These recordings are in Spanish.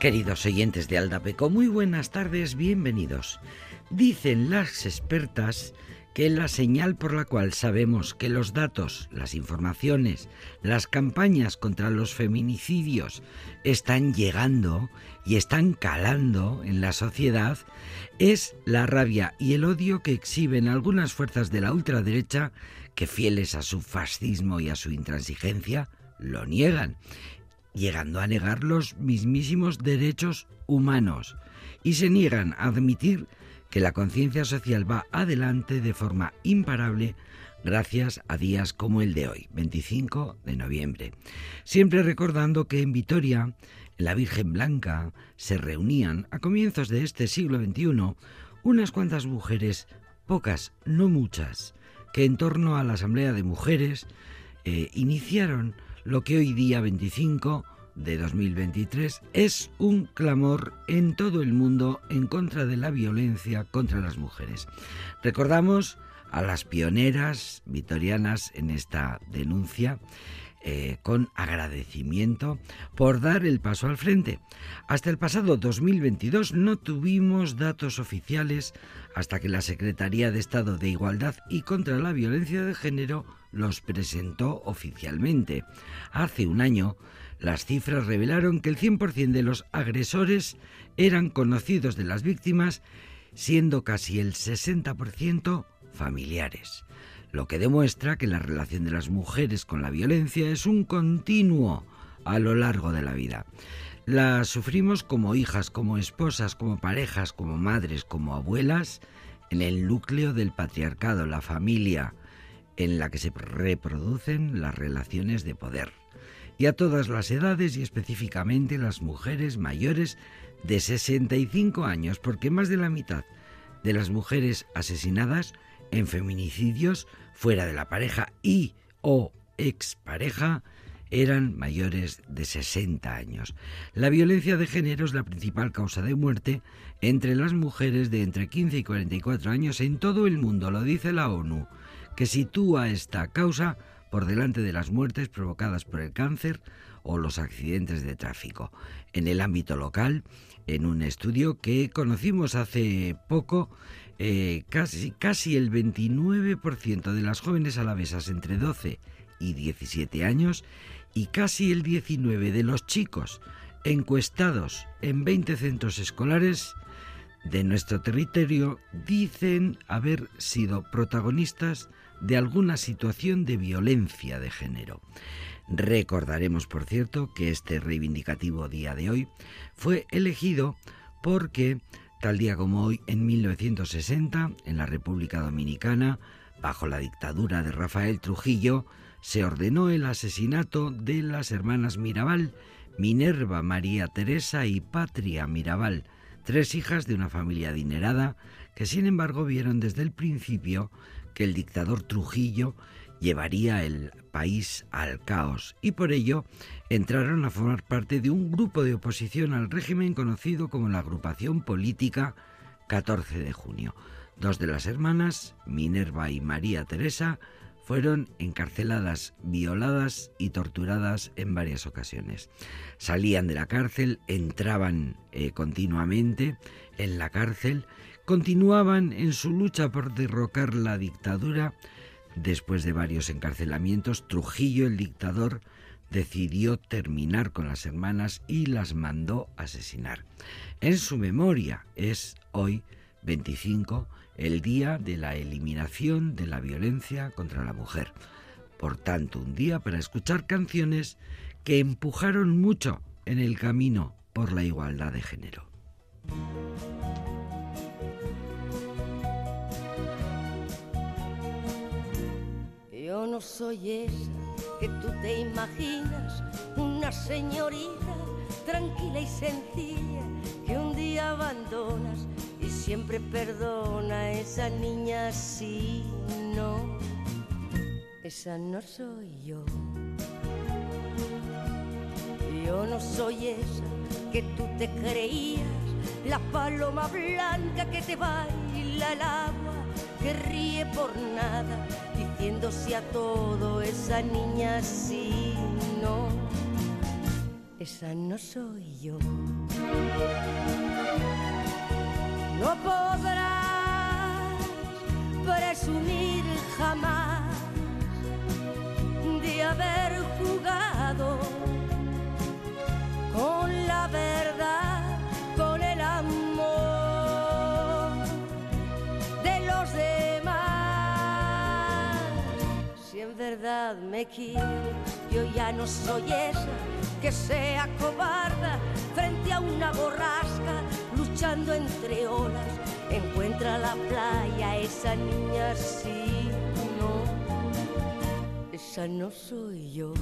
Queridos oyentes de Aldapeco, muy buenas tardes, bienvenidos. Dicen las expertas que la señal por la cual sabemos que los datos, las informaciones, las campañas contra los feminicidios están llegando y están calando en la sociedad es la rabia y el odio que exhiben algunas fuerzas de la ultraderecha que fieles a su fascismo y a su intransigencia lo niegan llegando a negar los mismísimos derechos humanos y se niegan a admitir que la conciencia social va adelante de forma imparable gracias a días como el de hoy, 25 de noviembre. Siempre recordando que en Vitoria, en la Virgen Blanca, se reunían a comienzos de este siglo XXI unas cuantas mujeres, pocas, no muchas, que en torno a la Asamblea de Mujeres eh, iniciaron lo que hoy día 25 de 2023 es un clamor en todo el mundo en contra de la violencia contra las mujeres. Recordamos a las pioneras vitorianas en esta denuncia eh, con agradecimiento por dar el paso al frente. Hasta el pasado 2022 no tuvimos datos oficiales hasta que la Secretaría de Estado de Igualdad y contra la Violencia de Género los presentó oficialmente. Hace un año, las cifras revelaron que el 100% de los agresores eran conocidos de las víctimas, siendo casi el 60% familiares lo que demuestra que la relación de las mujeres con la violencia es un continuo a lo largo de la vida. La sufrimos como hijas, como esposas, como parejas, como madres, como abuelas, en el núcleo del patriarcado, la familia, en la que se reproducen las relaciones de poder. Y a todas las edades y específicamente las mujeres mayores de 65 años, porque más de la mitad de las mujeres asesinadas en feminicidios fuera de la pareja y o expareja eran mayores de 60 años. La violencia de género es la principal causa de muerte entre las mujeres de entre 15 y 44 años en todo el mundo, lo dice la ONU, que sitúa esta causa por delante de las muertes provocadas por el cáncer o los accidentes de tráfico. En el ámbito local, en un estudio que conocimos hace poco, eh, casi, casi el 29% de las jóvenes alavesas entre 12 y 17 años y casi el 19% de los chicos encuestados en 20 centros escolares de nuestro territorio dicen haber sido protagonistas de alguna situación de violencia de género. Recordaremos, por cierto, que este reivindicativo día de hoy fue elegido porque Tal día como hoy, en 1960, en la República Dominicana, bajo la dictadura de Rafael Trujillo, se ordenó el asesinato de las hermanas Mirabal, Minerva María Teresa y Patria Mirabal, tres hijas de una familia adinerada que sin embargo vieron desde el principio que el dictador Trujillo llevaría el país al caos y por ello entraron a formar parte de un grupo de oposición al régimen conocido como la agrupación política 14 de junio. Dos de las hermanas, Minerva y María Teresa, fueron encarceladas, violadas y torturadas en varias ocasiones. Salían de la cárcel, entraban eh, continuamente en la cárcel, continuaban en su lucha por derrocar la dictadura Después de varios encarcelamientos, Trujillo, el dictador, decidió terminar con las hermanas y las mandó asesinar. En su memoria es hoy 25 el día de la eliminación de la violencia contra la mujer. Por tanto, un día para escuchar canciones que empujaron mucho en el camino por la igualdad de género. Soy esa que tú te imaginas, una señorita tranquila y sencilla que un día abandonas y siempre perdona a esa niña así, no, esa no soy yo. Yo no soy esa que tú te creías, la paloma blanca que te baila el agua, que ríe por nada diciéndose a todo esa niña sí, no. esa no soy yo. No podrás presumir jamás de haber verdad me quieres, yo ya no soy esa que sea cobarda frente a una borrasca luchando entre olas. Encuentra la playa esa niña sí, no, esa no soy yo.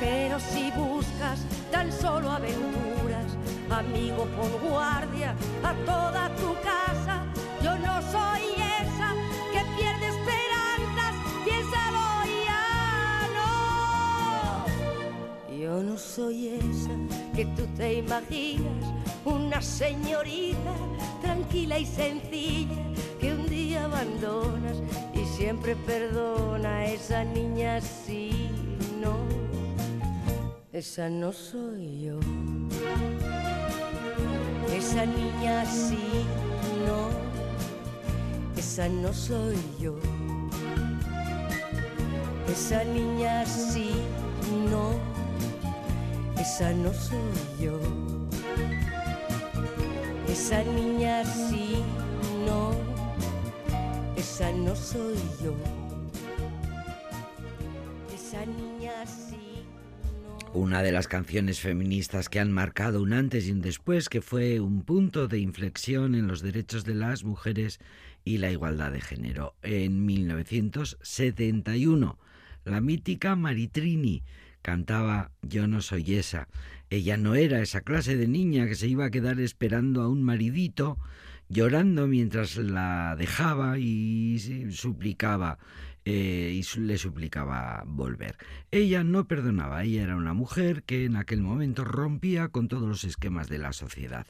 Pero si buscas tan solo aventuras, amigo, pon guardia a toda tu casa. Que tú te imaginas, una señorita tranquila y sencilla que un día abandonas y siempre perdona a esa niña sí, no esa no soy yo. Esa niña sí, no, esa no soy yo. Esa niña sí, no, esa no soy yo. Esa niña sí, no, esa no soy yo. Esa niña sí. Una de las canciones feministas que han marcado un antes y un después, que fue un punto de inflexión en los derechos de las mujeres y la igualdad de género. En 1971, la mítica Maritrini cantaba Yo no soy esa. Ella no era esa clase de niña que se iba a quedar esperando a un maridito, llorando mientras la dejaba y suplicaba eh, y le suplicaba volver. Ella no perdonaba, ella era una mujer que en aquel momento rompía con todos los esquemas de la sociedad.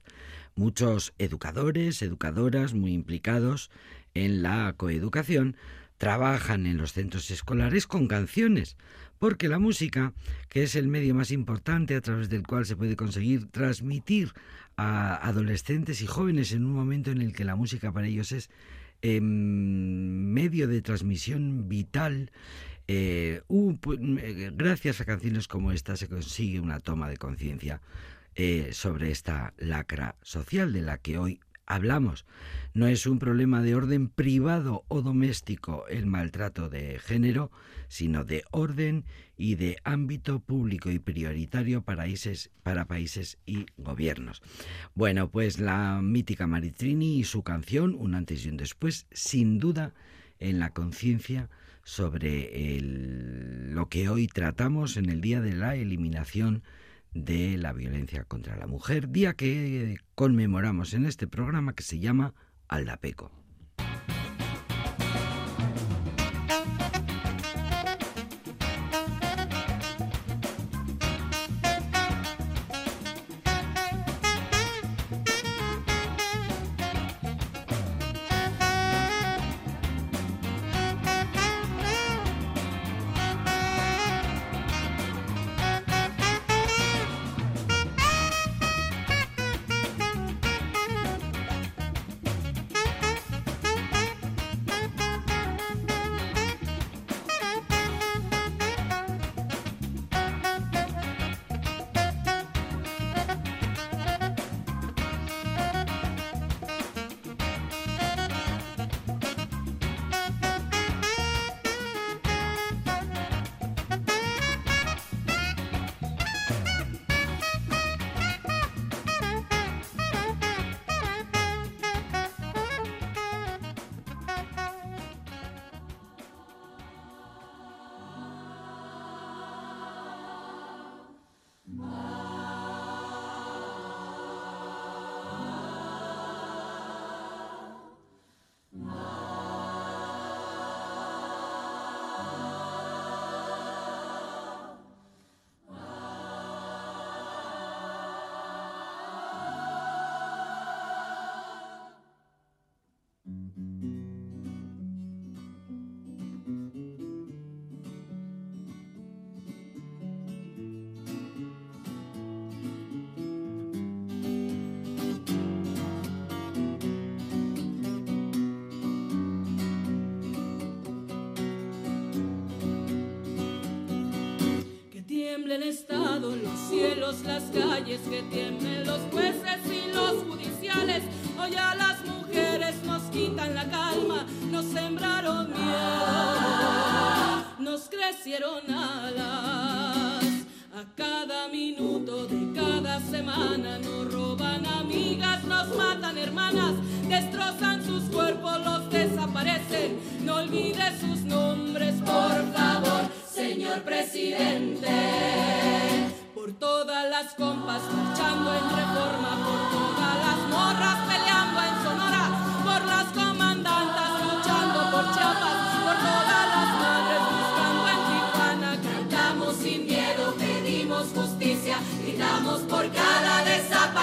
Muchos educadores, educadoras muy implicados en la coeducación trabajan en los centros escolares con canciones, porque la música, que es el medio más importante a través del cual se puede conseguir transmitir a adolescentes y jóvenes en un momento en el que la música para ellos es medio de transmisión vital. Eh, eh, gracias a canciones como esta se consigue una toma de conciencia eh, sobre esta lacra social de la que hoy hablamos. No es un problema de orden privado o doméstico el maltrato de género, sino de orden y de ámbito público y prioritario para países, y gobiernos. Bueno, pues la mítica Maritrini y su canción, un antes y un después, sin duda en la conciencia sobre lo que hoy tratamos en el Día de la Eliminación de la violencia contra la mujer, día que conmemoramos en este programa que se llama Aldapeco. Las calles, que tiemblen los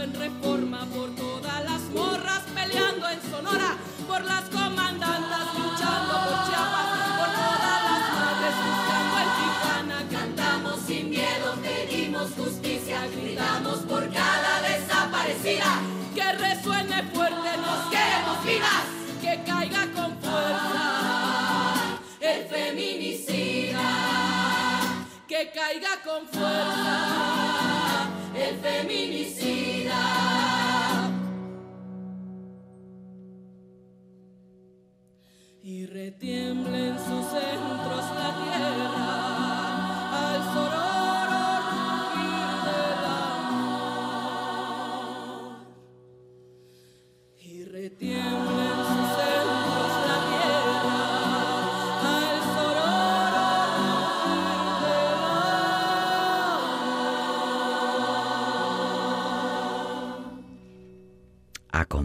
En reforma, por todas las morras peleando en Sonora, por las comandantas luchando por Chiapas, por todas las madres buscando en Tijuana. Cantamos sin miedo, pedimos justicia, gritamos por cada desaparecida. Que resuene fuerte, nos queremos vivas, que caiga con fuerza el feminicida, que caiga con fuerza el feminicida. Retiembla en sus centros la tierra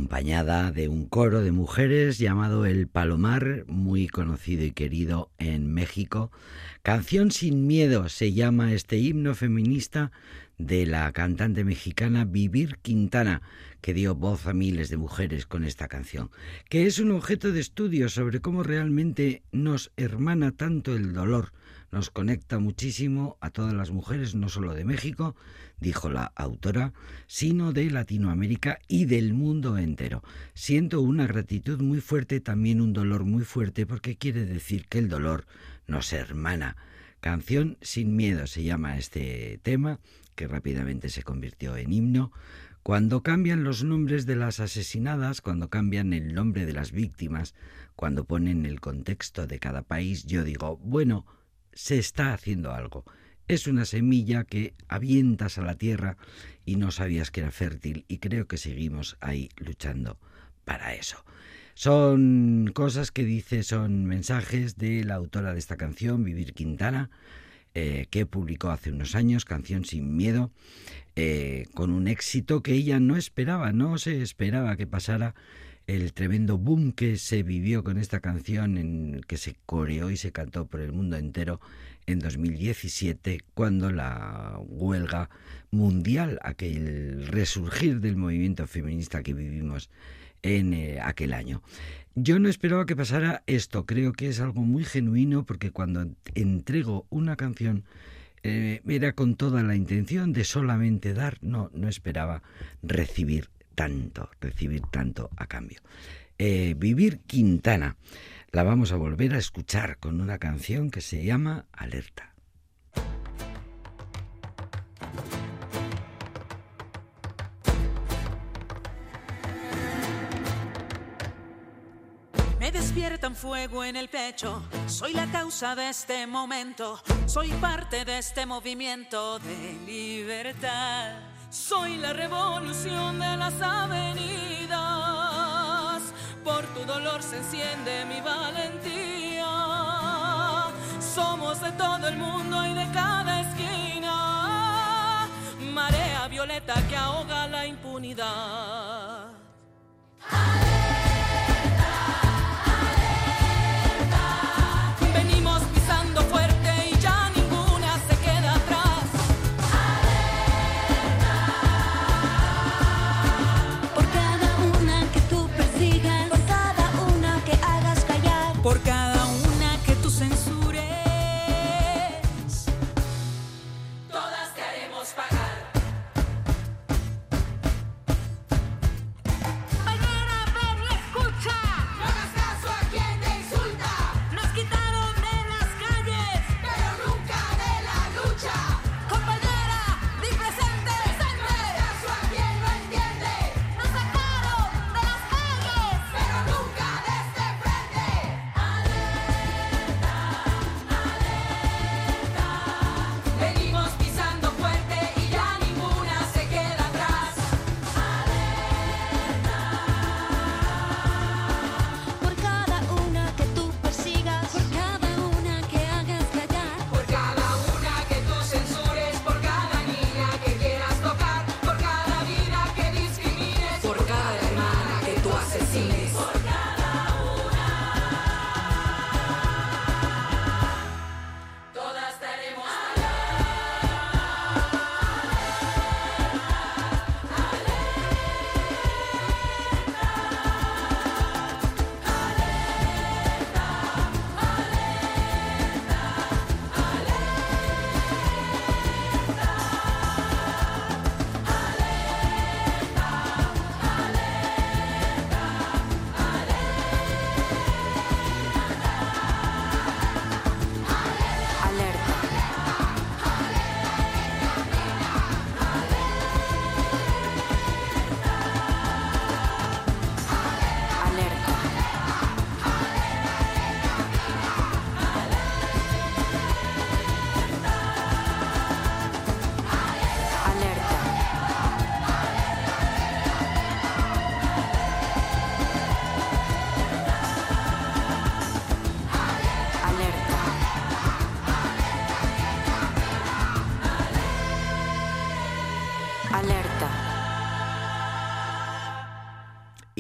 acompañada de un coro de mujeres llamado El Palomar, muy conocido y querido en México. Canción sin miedo se llama este himno feminista de la cantante mexicana Vivir Quintana, que dio voz a miles de mujeres con esta canción, que es un objeto de estudio sobre cómo realmente nos hermana tanto el dolor, nos conecta muchísimo a todas las mujeres, no solo de México, dijo la autora, sino de Latinoamérica y del mundo entero. Siento una gratitud muy fuerte, también un dolor muy fuerte, porque quiere decir que el dolor nos hermana. Canción sin miedo se llama este tema, que rápidamente se convirtió en himno. Cuando cambian los nombres de las asesinadas, cuando cambian el nombre de las víctimas, cuando ponen el contexto de cada país, yo digo, bueno, se está haciendo algo. Es una semilla que avientas a la tierra y no sabías que era fértil y creo que seguimos ahí luchando para eso. Son cosas que dice, son mensajes de la autora de esta canción, Vivir Quintana, eh, que publicó hace unos años, Canción sin Miedo, eh, con un éxito que ella no esperaba, no se esperaba que pasara el tremendo boom que se vivió con esta canción, en que se coreó y se cantó por el mundo entero en 2017, cuando la huelga mundial, aquel resurgir del movimiento feminista que vivimos en eh, aquel año. Yo no esperaba que pasara esto, creo que es algo muy genuino porque cuando entrego una canción eh, era con toda la intención de solamente dar, no, no esperaba recibir tanto, recibir tanto a cambio. Eh, Vivir Quintana, la vamos a volver a escuchar con una canción que se llama Alerta. despiertan fuego en el pecho. Soy la causa de este momento. Soy parte de este movimiento de libertad. Soy la revolución de las avenidas. Por tu dolor se enciende mi valentía. Somos de todo el mundo y de cada esquina. Marea violeta que ahoga la impunidad. Venimos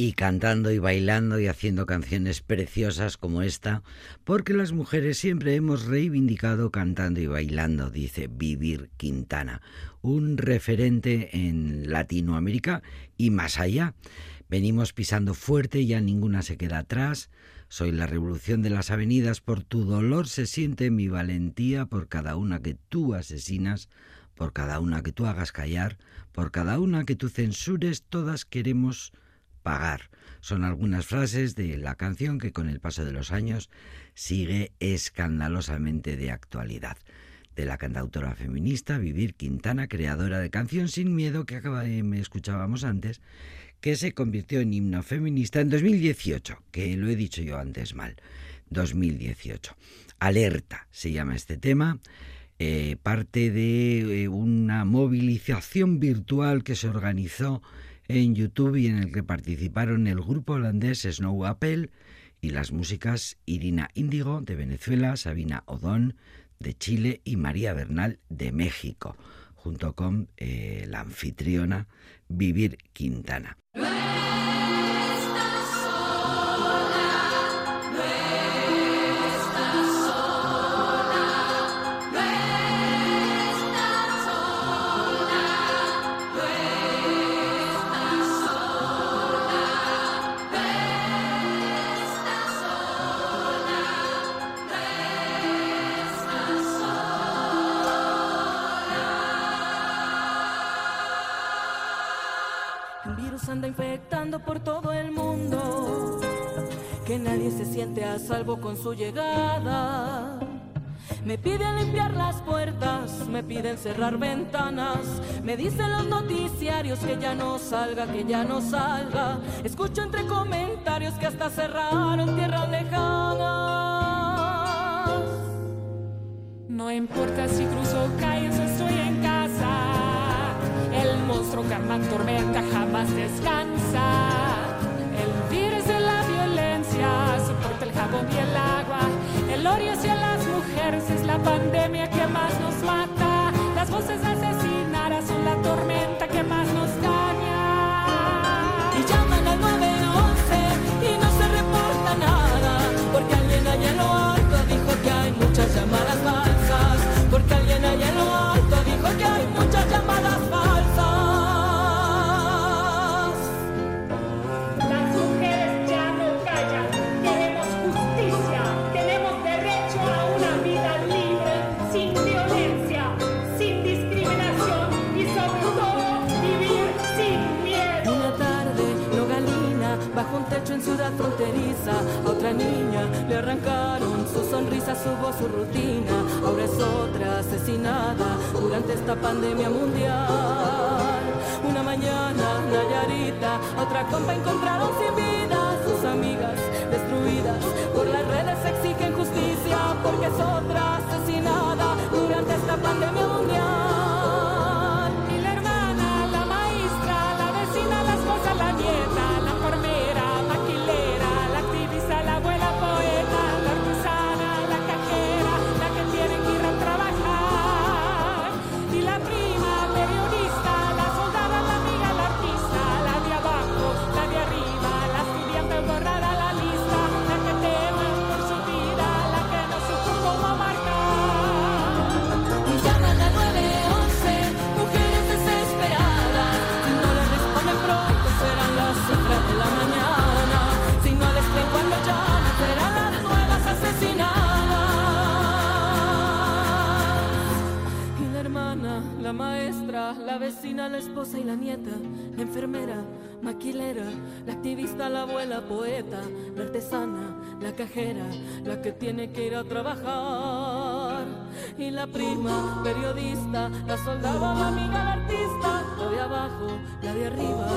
y cantando y bailando y haciendo canciones preciosas como esta, porque las mujeres siempre hemos reivindicado cantando y bailando, dice Vivir Quintana, un referente en Latinoamérica y más allá. Venimos pisando fuerte, ya ninguna se queda atrás. Soy la revolución de las avenidas, por tu dolor se siente mi valentía, por cada una que tú asesinas, por cada una que tú hagas callar, por cada una que tú censures, todas queremos pagar. Son algunas frases de la canción que con el paso de los años sigue escandalosamente de actualidad. De la cantautora feminista Vivir Quintana, creadora de Canción sin Miedo que de, me escuchábamos antes, que se convirtió en himno feminista en 2018, que lo he dicho yo antes mal, 2018. Alerta se llama este tema, eh, parte de eh, una movilización virtual que se organizó en YouTube y en el que participaron el grupo holandés Snow Apple y las músicas Irina Índigo de Venezuela, Sabina Odón de Chile y María Bernal de México, junto con eh, la anfitriona Vivir Quintana. Por todo el mundo, que nadie se siente a salvo con su llegada. Me piden limpiar las puertas, me piden cerrar ventanas. Me dicen los noticiarios que ya no salga, que ya no salga. Escucho entre comentarios que hasta cerraron tierras lejanas. No importa si cruzo calles o estoy en. El monstruo que arma tormenta jamás descansa. El virus de la violencia soporta el jabón y el agua. El odio hacia las mujeres es la pandemia que más nos mata. Las voces asesinadas son la tormenta que más nos daña. Y llaman al 911 y no se reporta nada. Porque alguien allá lo alto dijo que hay muchas llamadas falsas. Porque alguien a otra niña le arrancaron su sonrisa, su voz, su rutina. Ahora es otra asesinada durante esta pandemia mundial. Una mañana, Nayarita, otra compa encontraron sin vida, sus amigas destruidas. Por las redes exigen justicia porque es otra asesinada durante esta pandemia mundial. Trabajar. Y la prima, periodista, la soldada, la amiga, la artista, la de abajo, la de arriba,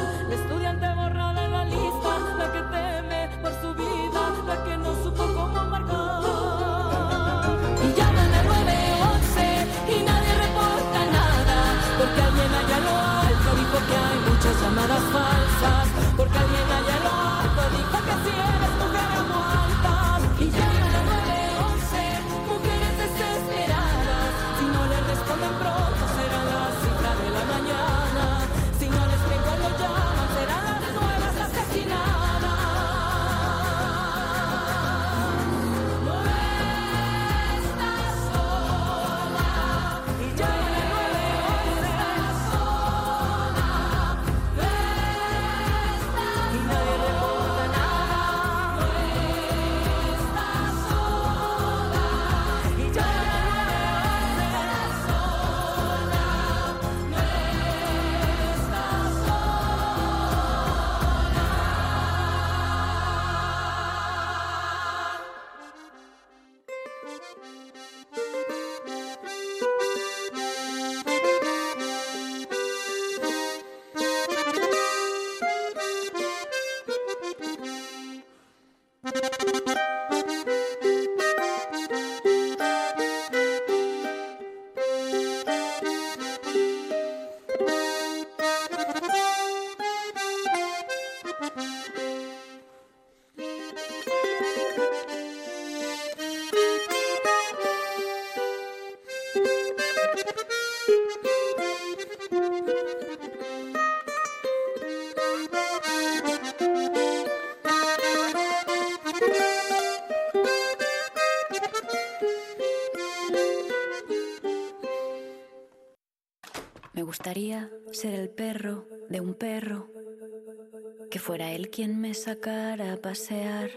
ser el perro de un perro, que fuera él quien me sacara a pasear,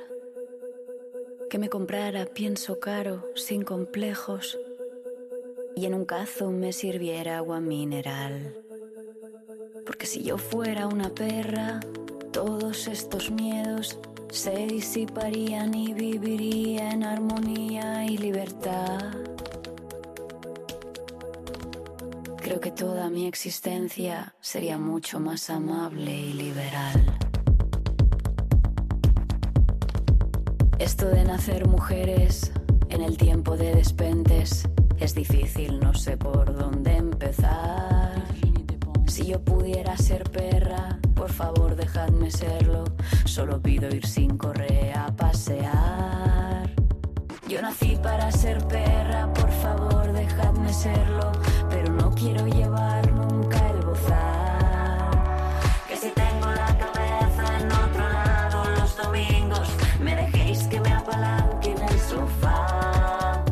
que me comprara pienso caro, sin complejos, y en un cazo me sirviera agua mineral. Porque si yo fuera una perra, todos estos miedos se disiparían y viviría en armonía y libertad. Que toda mi existencia sería mucho más amable y liberal. Esto de nacer mujeres en el tiempo de despentes es difícil, no sé por dónde empezar. Si yo pudiera ser perra, por favor dejadme serlo. Solo pido ir sin correa a pasear. Yo nací para ser perra, por favor dejadme serlo. Pero no quiero llevar nunca el gozar. Que si tengo la cabeza en otro lado los domingos, me dejéis que me apalanque en el sofá.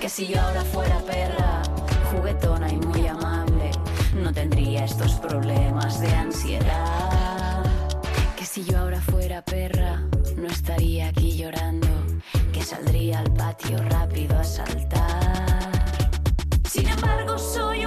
Que si yo ahora fuera perra, juguetona y muy amable, no tendría estos problemas de ansiedad. Que si yo ahora fuera perra, no estaría aquí llorando, que saldría al patio rápido a saltar. Embargo, soy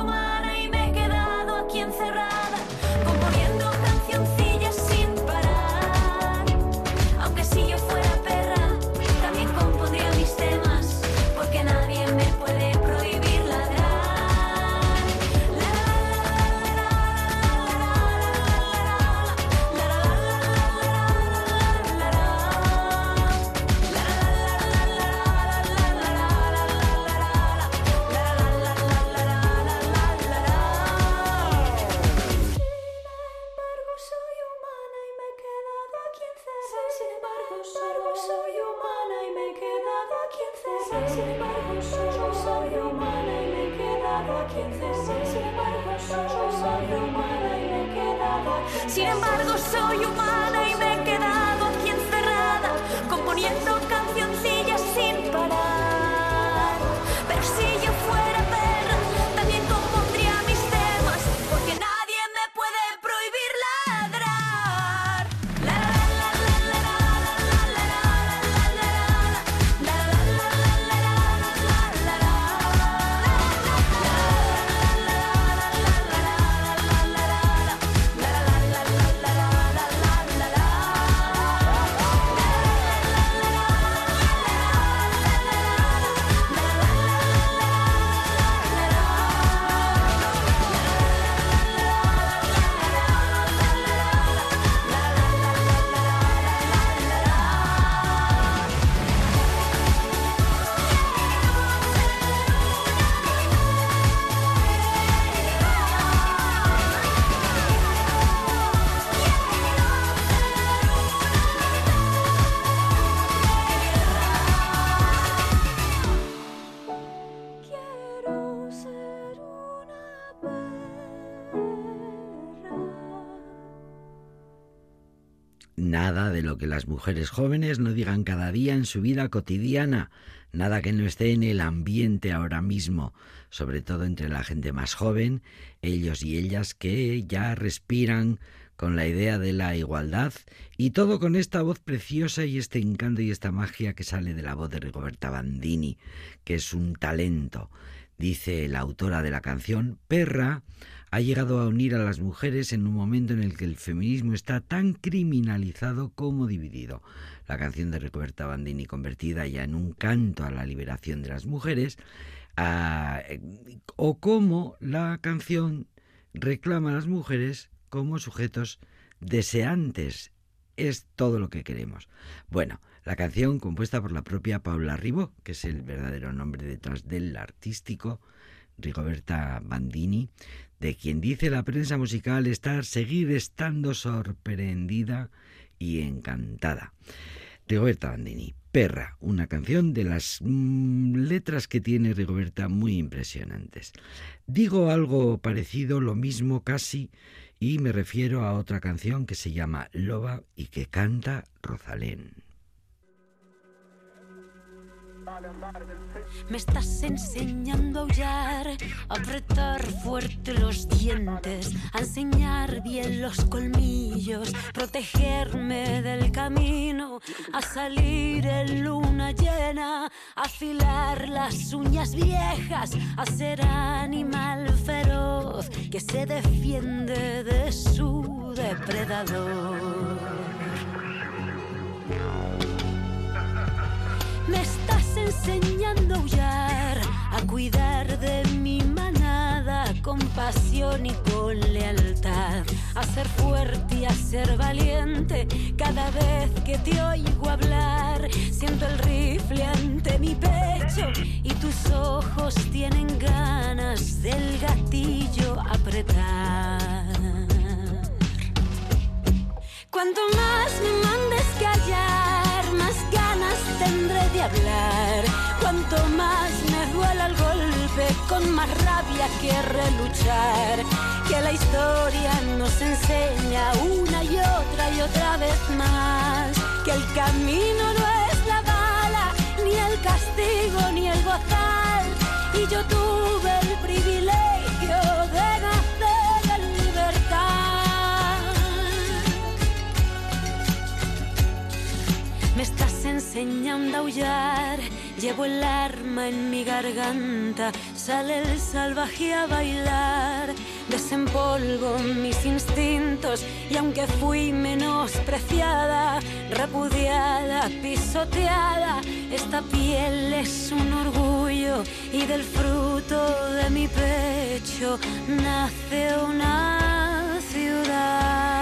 mujeres jóvenes no digan cada día en su vida cotidiana, nada que no esté en el ambiente ahora mismo, sobre todo entre la gente más joven, ellos y ellas que ya respiran con la idea de la igualdad y todo con esta voz preciosa y este encanto y esta magia que sale de la voz de Rigoberta Bandini, que es un talento. Dice la autora de la canción, Perra ha llegado a unir a las mujeres en un momento en el que el feminismo está tan criminalizado como dividido. La canción de Rigoberta Bandini convertida ya en un canto a la liberación de las mujeres, ah, o como la canción reclama a las mujeres como sujetos deseantes. Es todo lo que queremos. Bueno, la canción compuesta por la propia Paula Ribó, que es el verdadero nombre detrás del artístico, Rigoberta Bandini, de quien dice la prensa musical estar seguir estando sorprendida y encantada. Rigoberta Bandini, Perra, una canción de las mm, letras que tiene Rigoberta muy impresionantes. Digo algo parecido, lo mismo casi, y me refiero a otra canción que se llama Loba y que canta Rosalén. Me estás enseñando a aullar, a apretar fuerte los dientes, a enseñar bien los colmillos, protegerme del camino, a salir en luna llena, a afilar las uñas viejas, a ser animal feroz que se defiende de su depredador. Me estás enseñando a aullar, a cuidar de mi manada, a compartir y con lealtad, a ser fuerte y a ser valiente. Cada vez que te oigo hablar, siento el rifle ante mi pecho y tus ojos tienen ganas del gatillo apretar. Cuanto más me mandes callar, tendré de hablar. Cuanto más me duela el golpe, con más rabia quiere luchar. Que la historia nos a aullar, llevo el arma en mi garganta, sale el salvaje a bailar, desempolvo mis instintos y aunque fui menospreciada, repudiada, pisoteada, esta piel es un orgullo y del fruto de mi pecho nace una ciudad.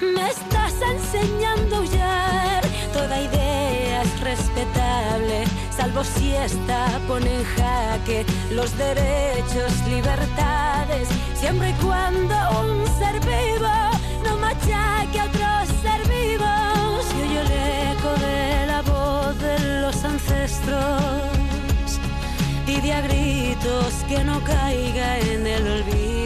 Me estás enseñando a aullar. Toda idea es respetable, salvo si esta pone en jaque los derechos, libertades, siempre y cuando un ser vivo no machaque a otros ser vivos. Y oyo el eco de la voz de los ancestros. Pide a gritos que no caiga en el olvido.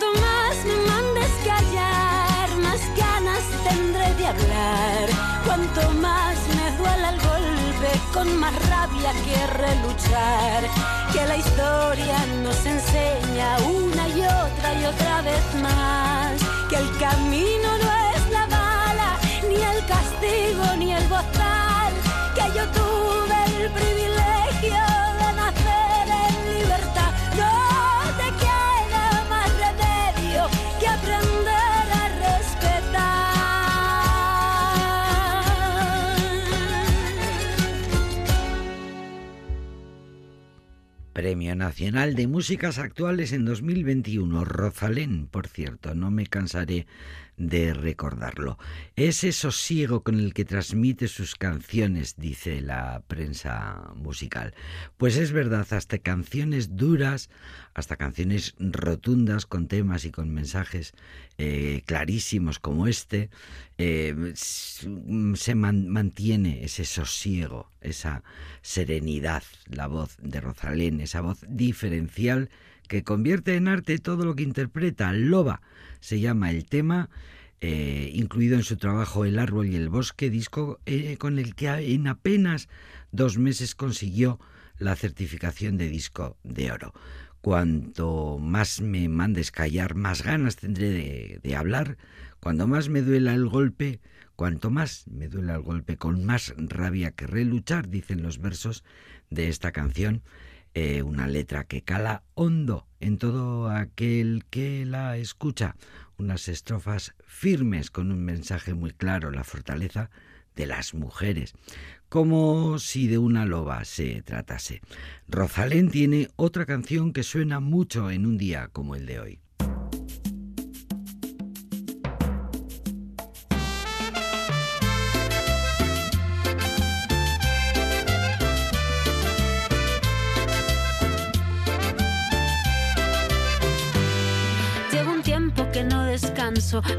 Cuanto más me mandes callar, más ganas tendré de hablar. Cuanto más me duela el golpe, con más rabia quiere luchar. Que la historia nos enseña una y otra y otra vez más. Que el camino no es la bala, ni el castigo, ni el gozar. Que yo tuve el privilegio Nacional de Músicas Actuales en 2021. Rosalén, por cierto, no me cansaré de recordarlo. Ese sosiego con el que transmite sus canciones, dice la prensa musical. Pues es verdad, hasta canciones duras, hasta canciones rotundas con temas y con mensajes eh, clarísimos como este, eh, s- se man- mantiene ese sosiego, esa serenidad, la voz de Rosalén, esa voz diferencial que convierte en arte todo lo que interpreta. Loba se llama el tema, eh, incluido en su trabajo El árbol y el bosque, disco eh, con el que en apenas dos meses consiguió la certificación de disco de oro. Cuanto más me mandes callar, más ganas tendré de, de hablar. Cuando más me duela el golpe, cuanto más me duela el golpe, con más rabia querré luchar, dicen los versos de esta canción. Eh, una letra que cala hondo en todo aquel que la escucha. Unas estrofas firmes con un mensaje muy claro, la fortaleza de las mujeres, como si de una loba se tratase. Rosalén tiene otra canción que suena mucho en un día como el de hoy.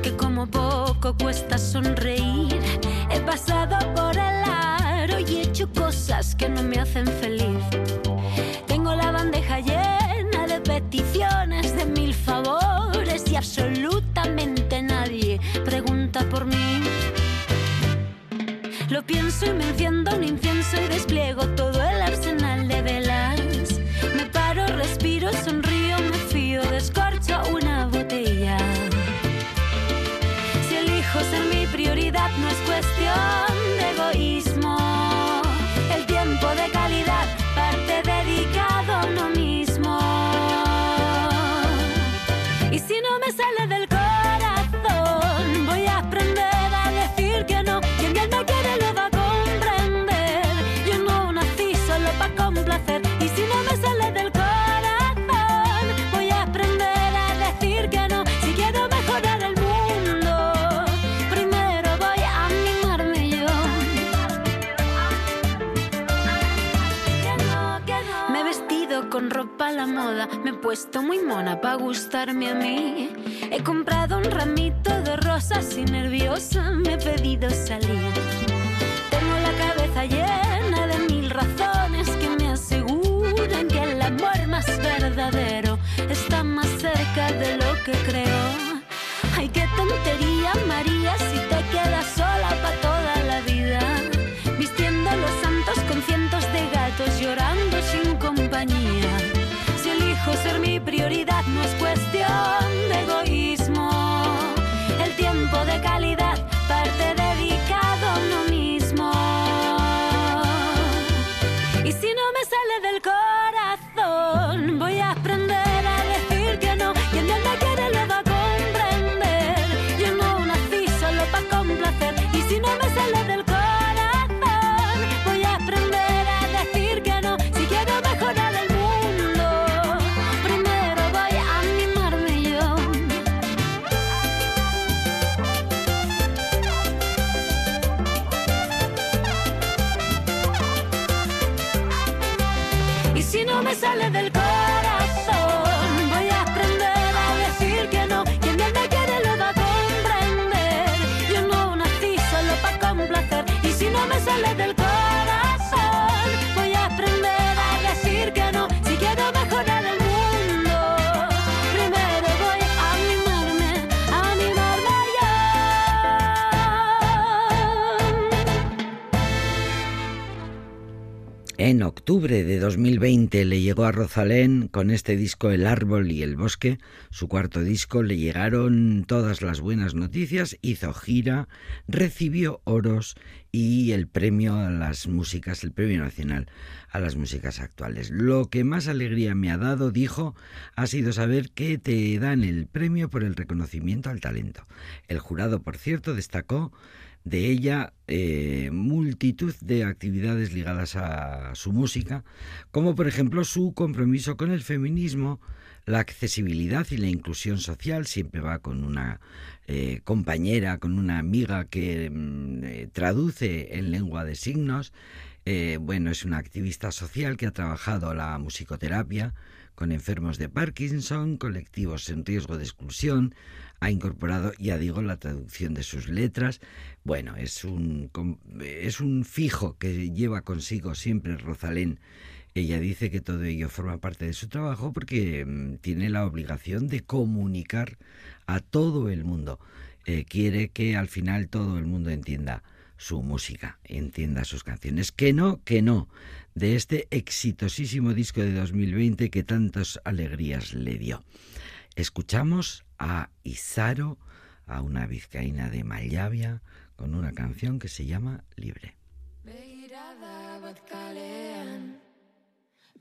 Que como poco cuesta sonreír. He pasado por el aro y he hecho cosas que no me hacen feliz. Tengo la bandeja llena de peticiones, de mil favores y absolutamente nadie pregunta por mí. Lo pienso y me enciendo un incienso y despliego todo el arsenal es puesto muy mona para gustarme a mí. He comprado un ramito de rosas y nerviosa me he pedido salir. Tengo la cabeza llena de mil razones que me aseguran que el amor más verdadero está más cerca de lo que creo. Ay, qué tontería, María, octubre de 2020 le llegó a Rosalén con este disco El árbol y el bosque, su cuarto disco, le llegaron todas las buenas noticias, hizo gira, recibió oros y el premio a las músicas, el premio nacional a las músicas actuales. Lo que más alegría me ha dado, dijo, ha sido saber que te dan el premio por el reconocimiento al talento. El jurado, por cierto, destacó de ella eh, multitud de actividades ligadas a su música, como por ejemplo su compromiso con el feminismo, la accesibilidad y la inclusión social, siempre va con una eh, compañera, con una amiga que mm, eh, traduce en lengua de signos, bueno, es una activista social que ha trabajado la musicoterapia con enfermos de Parkinson, colectivos en riesgo de exclusión, ha incorporado, ya digo, la traducción de sus letras. Bueno, es un, es un fijo que lleva consigo siempre Rosalén. Ella dice que todo ello forma parte de su trabajo porque mm, tiene la obligación de comunicar a todo el mundo. Eh, quiere que al final todo el mundo entienda su música, entienda sus canciones. Que no, que no, de este exitosísimo disco de 2020 que tantas alegrías le dio. Escuchamos a Isaro, a una vizcaína de Mallavia, con una canción que se llama Libre.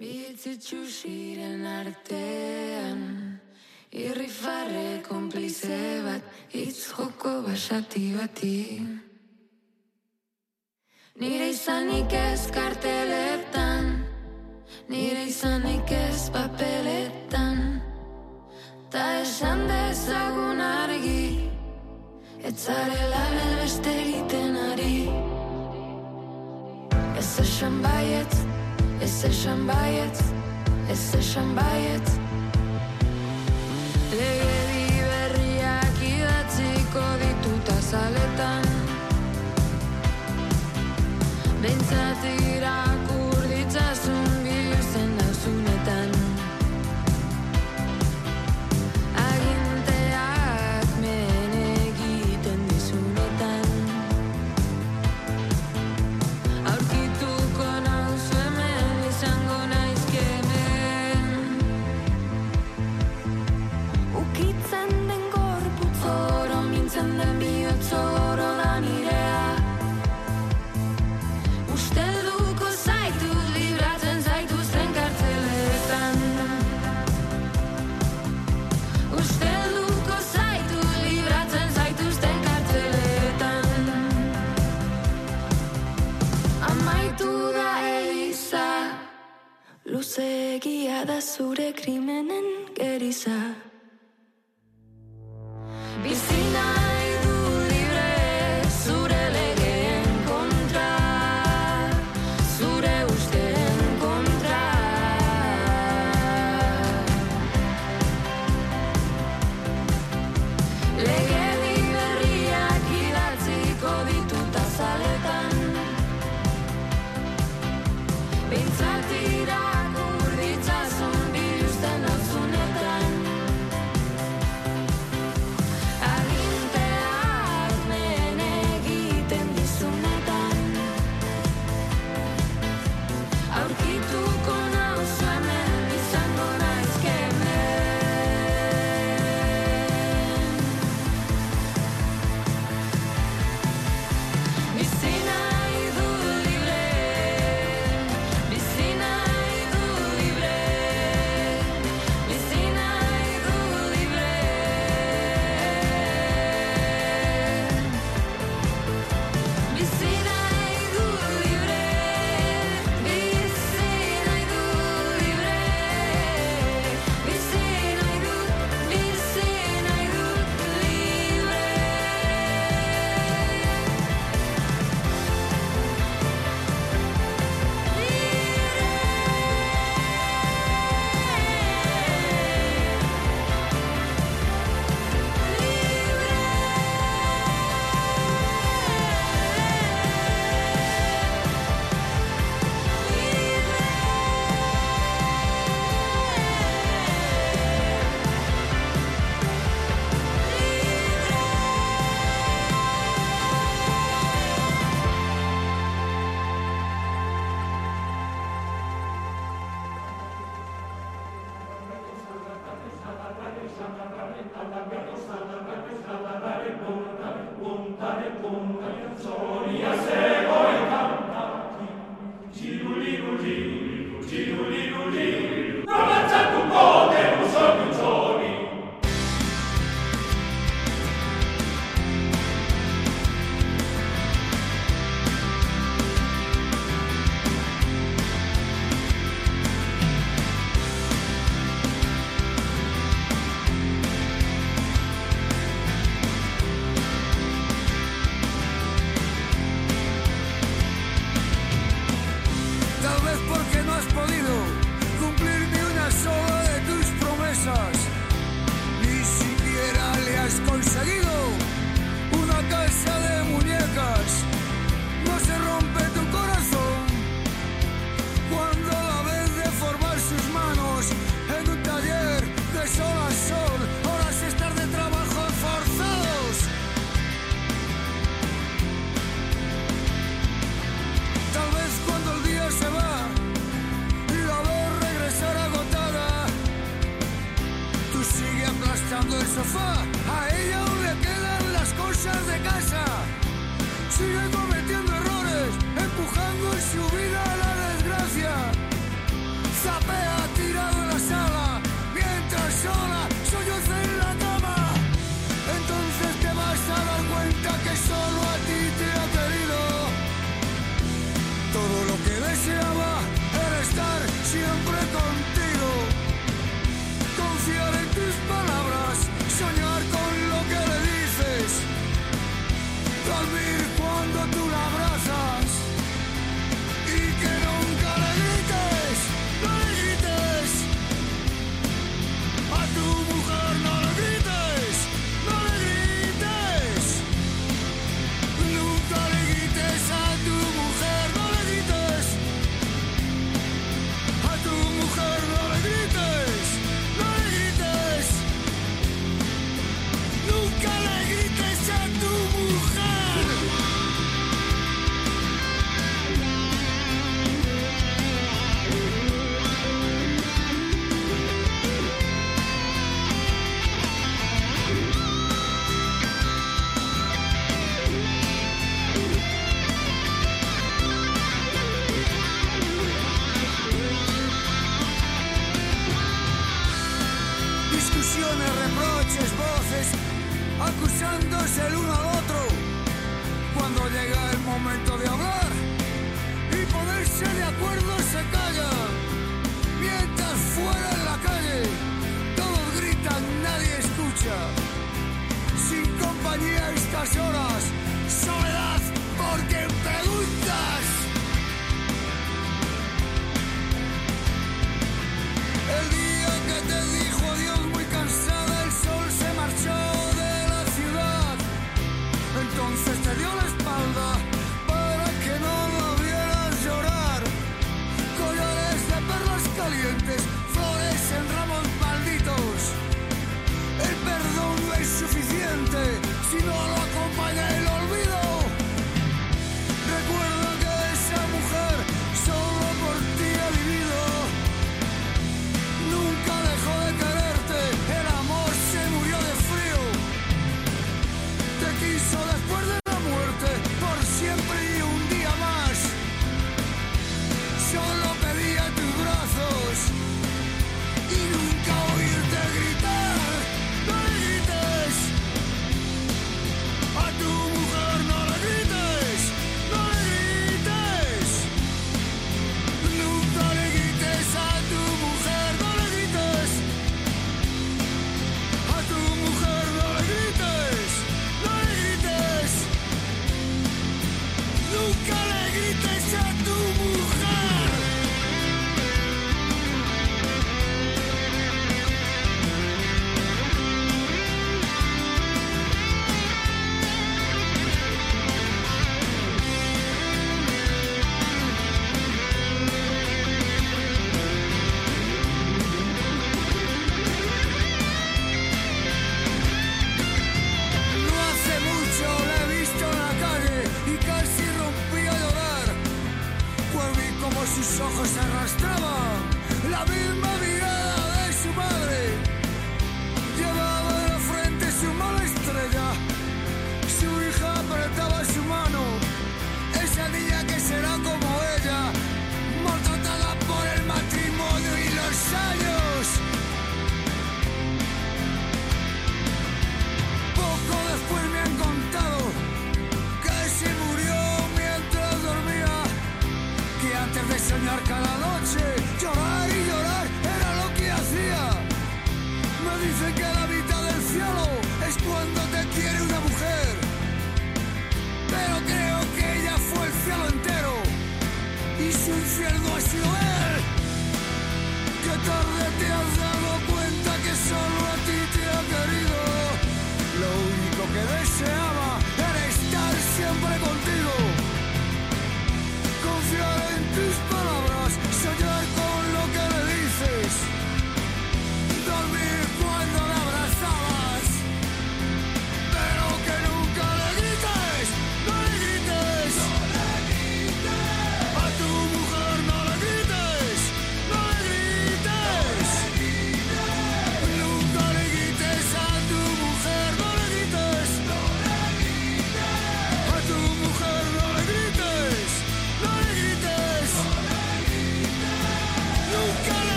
Bitzi txusiren artean. Irrifarre konplize bat Itz joko basati bati. Nire izanik ez karteletan Nire izanik ez papeletan Ta esan dezagun argi. Etzarela beste egiten ari. Ez esan baietz, ez esan baietz, ez esan baietz. Legedi berriak idatziko dituta zaletan Behintzat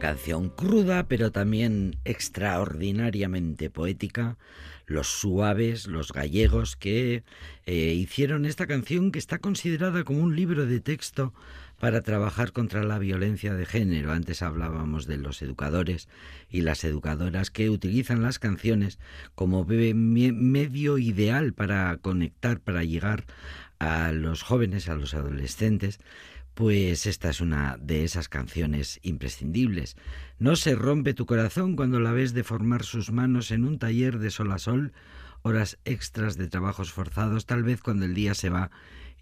canción cruda, pero también extraordinariamente poética. Los suaves, los gallegos, que eh, hicieron esta canción que está considerada como un libro de texto para trabajar contra la violencia de género. Antes hablábamos de los educadores y las educadoras que utilizan las canciones como medio ideal para conectar, para llegar a los jóvenes, a los adolescentes. Pues esta es una de esas canciones imprescindibles. No se rompe tu corazón cuando la ves deformar sus manos en un taller de sol a sol, horas extras de trabajos forzados, tal vez cuando el día se va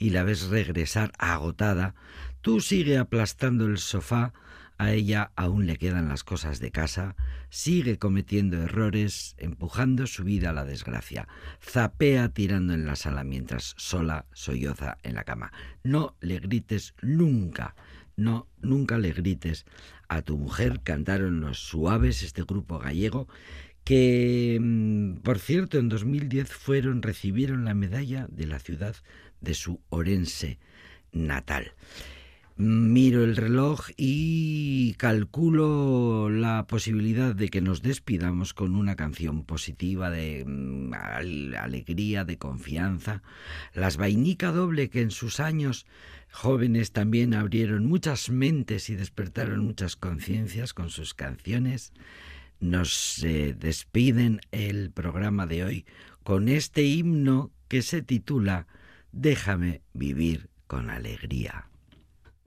y la ves regresar agotada, tú sigue aplastando el sofá a ella aún le quedan las cosas de casa, sigue cometiendo errores, empujando su vida a la desgracia, zapea tirando en la sala mientras sola solloza en la cama. No le grites nunca, no, nunca le grites a tu mujer, cantaron los suaves, este grupo gallego, que, mm, por cierto, en 2010 fueron, recibieron la medalla de la ciudad de su Orense natal miro el reloj y calculo la posibilidad de que nos despidamos con una canción positiva de mm, alegría, de confianza. Las Vainica Doble que en sus años jóvenes también abrieron muchas mentes y despertaron muchas conciencias con sus canciones. Nos eh, despiden el programa de hoy con este himno que se titula Déjame vivir con alegría.